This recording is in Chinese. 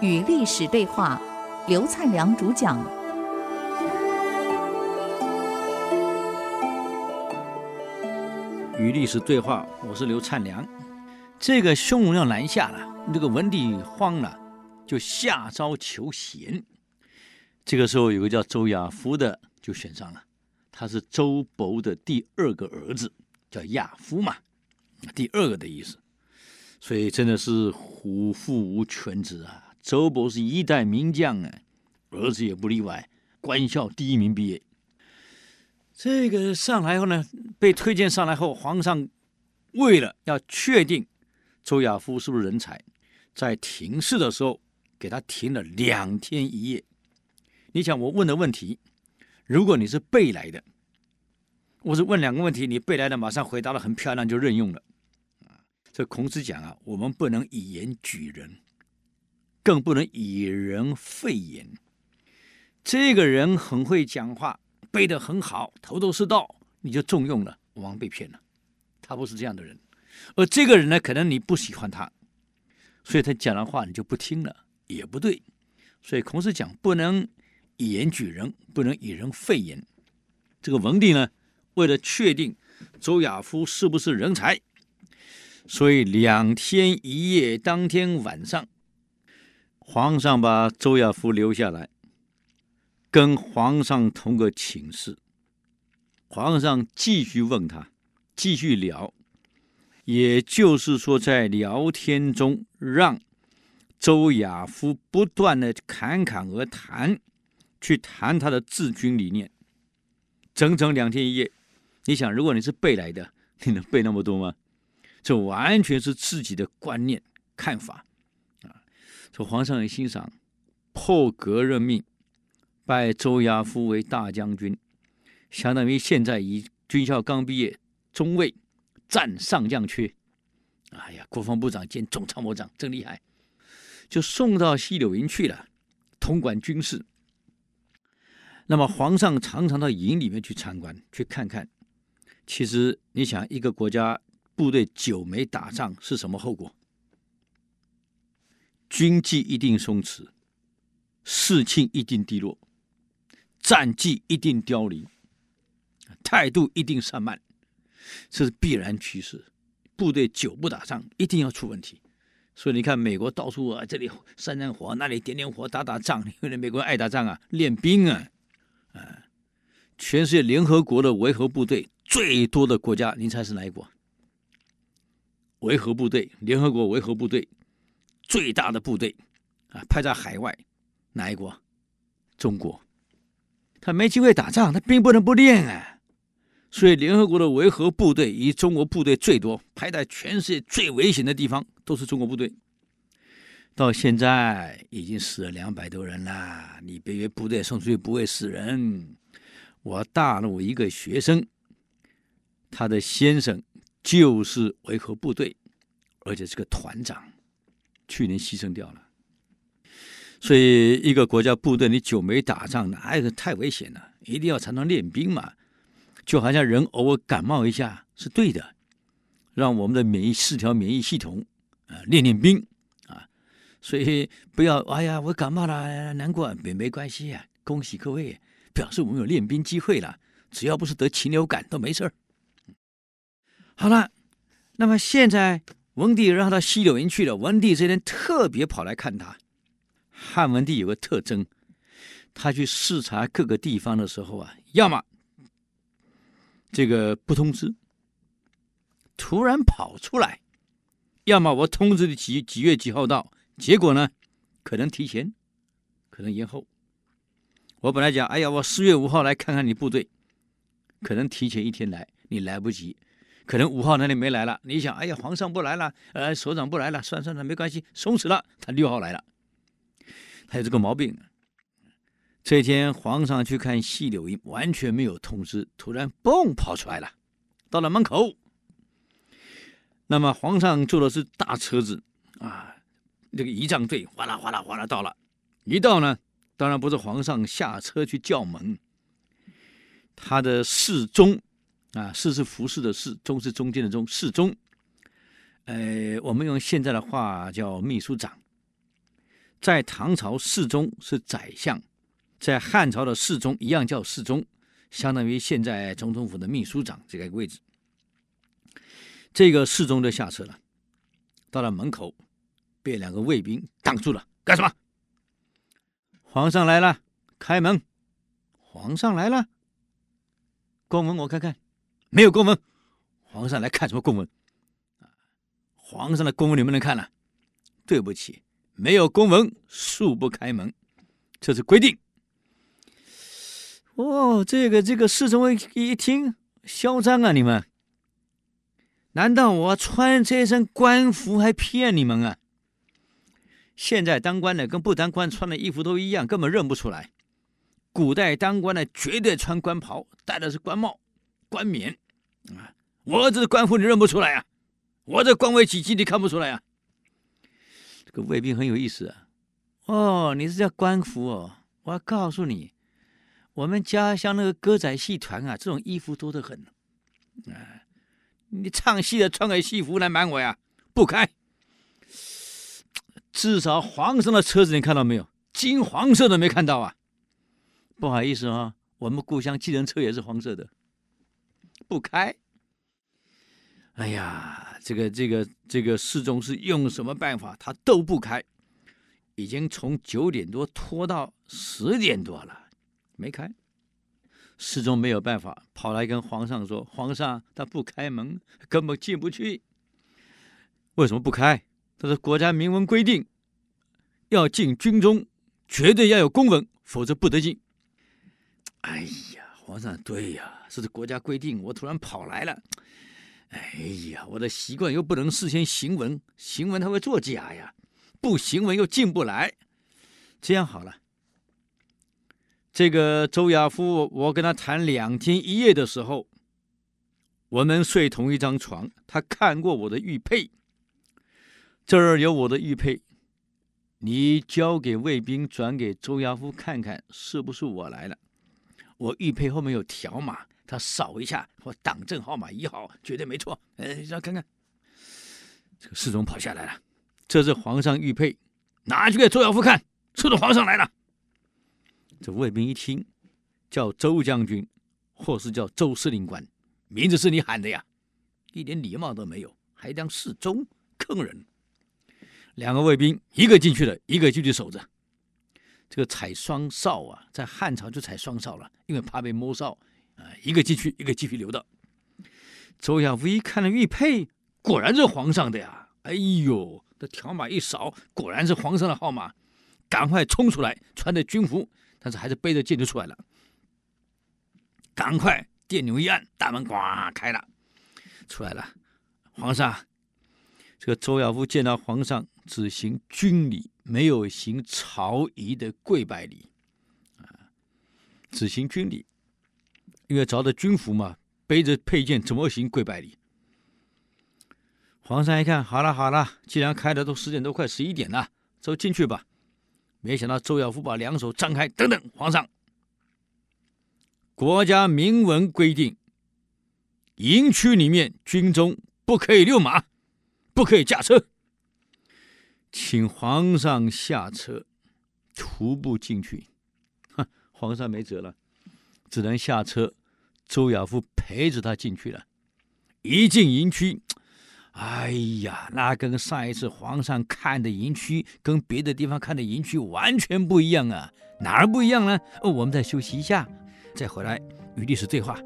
与历史对话，刘灿良主讲。与历史对话，我是刘灿良。这个匈奴要南下了，这个文帝慌了，就下诏求贤。这个时候，有个叫周亚夫的就选上了，他是周勃的第二个儿子，叫亚夫嘛，第二个的意思。所以真的是虎父无犬子啊。周勃是一代名将啊，儿子也不例外，官校第一名毕业。这个上来后呢，被推荐上来后，皇上为了要确定周亚夫是不是人才，在停试的时候给他停了两天一夜。你想我问的问题，如果你是背来的，我是问两个问题，你背来的马上回答的很漂亮就任用了。这孔子讲啊，我们不能以言举人。更不能以人废言。这个人很会讲话，背得很好，头头是道，你就重用了，往往被骗了。他不是这样的人。而这个人呢，可能你不喜欢他，所以他讲的话你就不听了，也不对。所以孔子讲，不能以言举人，不能以人废言。这个文帝呢，为了确定周亚夫是不是人才，所以两天一夜，当天晚上。皇上把周亚夫留下来，跟皇上同个寝室。皇上继续问他，继续聊，也就是说，在聊天中，让周亚夫不断的侃侃而谈，去谈他的治军理念，整整两天一夜。你想，如果你是背来的，你能背那么多吗？这完全是自己的观念看法啊。说皇上很欣赏，破格任命，拜周亚夫为大将军，相当于现在以军校刚毕业，中尉，占上将缺。哎呀，国防部长兼总参谋长，真厉害，就送到西柳营去了，统管军事。那么皇上常常到营里面去参观，去看看。其实你想，一个国家部队久没打仗是什么后果？军纪一定松弛，士气一定低落，战绩一定凋零，态度一定散漫，这是必然趋势。部队久不打仗，一定要出问题。所以你看，美国到处啊，这里散散火，那里点点火，打打仗。因为美国人爱打仗啊，练兵啊，啊，全世界联合国的维和部队最多的国家，您猜是哪一国？维和部队，联合国维和部队。最大的部队啊，派在海外，哪一国？中国。他没机会打仗，他兵不能不练啊。所以联合国的维和部队以中国部队最多，派在全世界最危险的地方都是中国部队。到现在已经死了两百多人了，你别以为部队送出去不会死人。我大陆一个学生，他的先生就是维和部队，而且是个团长。去年牺牲掉了，所以一个国家部队你久没打仗，哪有太危险了？一定要常常练兵嘛。就好像人偶尔感冒一下是对的，让我们的免疫四条免疫系统啊练练兵啊。所以不要哎呀，我感冒了，难过没没关系呀，恭喜各位，表示我们有练兵机会了。只要不是得禽流感都没事儿。好了，那么现在。文帝让他到西柳营去了。文帝这天特别跑来看他。汉文帝有个特征，他去视察各个地方的时候啊，要么这个不通知，突然跑出来；要么我通知你几几月几号到，结果呢，可能提前，可能延后。我本来讲，哎呀，我四月五号来看看你部队，可能提前一天来，你来不及。可能五号那里没来了，你想，哎呀，皇上不来了，呃，首长不来了，算算了，没关系，松弛了。他六号来了，他有这个毛病。这天皇上去看细柳营，完全没有通知，突然嘣跑出来了，到了门口。那么皇上坐的是大车子啊，这个仪仗队哗啦哗啦哗啦到了，一到呢，当然不是皇上下车去叫门，他的侍中。啊，侍是服侍的侍，中是中间的中，侍中，呃，我们用现在的话叫秘书长。在唐朝侍中是宰相，在汉朝的侍中一样叫侍中，相当于现在总统府的秘书长这个位置。这个侍中就下车了，到了门口，被两个卫兵挡住了，干什么？皇上来了，开门。皇上来了，公文我看看，没有公文。皇上来看什么公文？啊皇上的公文你们能看了？对不起，没有公文，恕不开门，这是规定。哦，这个这个侍中一一听，嚣张啊！你们，难道我穿这身官服还骗你们啊？现在当官的跟不当官穿的衣服都一样，根本认不出来。古代当官的绝对穿官袍，戴的是官帽、冠冕啊！我这是官服，你认不出来啊？我这官位几级，你看不出来啊？这个卫兵很有意思啊！哦，你是叫官服哦？我要告诉你，我们家乡那个歌仔戏团啊，这种衣服多得很啊！你唱戏的穿个戏服来瞒我呀？不开！至少皇上的车子你看到没有？金黄色的没看到啊？不好意思啊，我们故乡计程车也是黄色的，不开。哎呀，这个这个这个侍中是用什么办法，他都不开，已经从九点多拖到十点多了，没开。侍中没有办法，跑来跟皇上说：“皇上，他不开门，根本进不去。为什么不开？他说国家明文规定，要进军中，绝对要有公文，否则不得进。”哎呀，皇上，对呀，这是国家规定，我突然跑来了。哎呀，我的习惯又不能事先行文，行文他会作假呀，不行文又进不来。这样好了，这个周亚夫，我跟他谈两天一夜的时候，我们睡同一张床，他看过我的玉佩，这儿有我的玉佩，你交给卫兵转给周亚夫看看，是不是我来了？我玉佩后面有条码。他扫一下，我党证号码一号，绝对没错。哎，让看看，这个侍从跑下来了，这是皇上玉佩，拿去给周亚夫看，说的皇上来了。这卫兵一听，叫周将军，或是叫周司令官，名字是你喊的呀，一点礼貌都没有，还当侍中，坑人。两个卫兵，一个进去了，一个继续守着。这个踩双哨啊，在汉朝就踩双哨了，因为怕被摸哨。啊，一个进去，一个继续留的。周亚夫一看了玉佩，果然是皇上的呀！哎呦，这条码一扫，果然是皇上的号码，赶快冲出来，穿着军服，但是还是背着剑就出来了。赶快电钮一按，大门呱开了，出来了。皇上，这个周亚夫见到皇上，只行军礼，没有行朝仪的跪拜礼，啊，只行军礼。因为着的军服嘛，背着佩剑怎么行跪拜礼？皇上一看，好了好了，既然开的都十点多，快十一点了，走进去吧。没想到周亚夫把两手张开，等等，皇上，国家明文规定，营区里面军中不可以遛马，不可以驾车，请皇上下车，徒步进去。哼，皇上没辙了，只能下车。周亚夫陪着他进去了，一进营区，哎呀，那跟上一次皇上看的营区跟别的地方看的营区完全不一样啊！哪儿不一样呢？哦，我们再休息一下，再回来与历史对话。